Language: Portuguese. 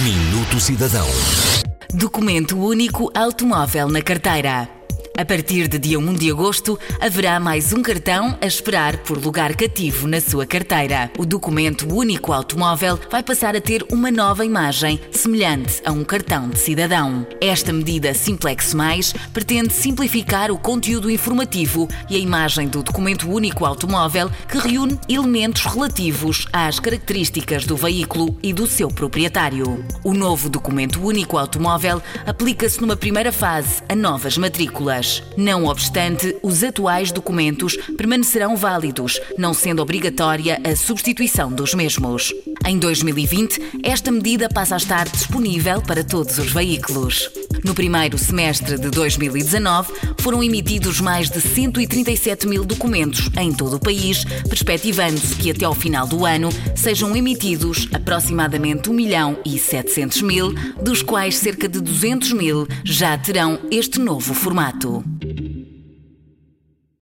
Minuto Cidadão. Documento único automóvel na carteira. A partir de dia 1 de agosto, haverá mais um cartão a esperar por lugar cativo na sua carteira. O documento único automóvel vai passar a ter uma nova imagem, semelhante a um cartão de cidadão. Esta medida Simplex Mais pretende simplificar o conteúdo informativo e a imagem do documento único automóvel que reúne elementos relativos às características do veículo e do seu proprietário. O novo documento único automóvel aplica-se numa primeira fase a novas matrículas. Não obstante, os atuais documentos permanecerão válidos, não sendo obrigatória a substituição dos mesmos. Em 2020, esta medida passa a estar disponível para todos os veículos. No primeiro semestre de 2019, foram emitidos mais de 137 mil documentos em todo o país, perspectivando-se que até ao final do ano sejam emitidos aproximadamente 1 milhão e 700 mil, dos quais cerca de 200 mil já terão este novo formato.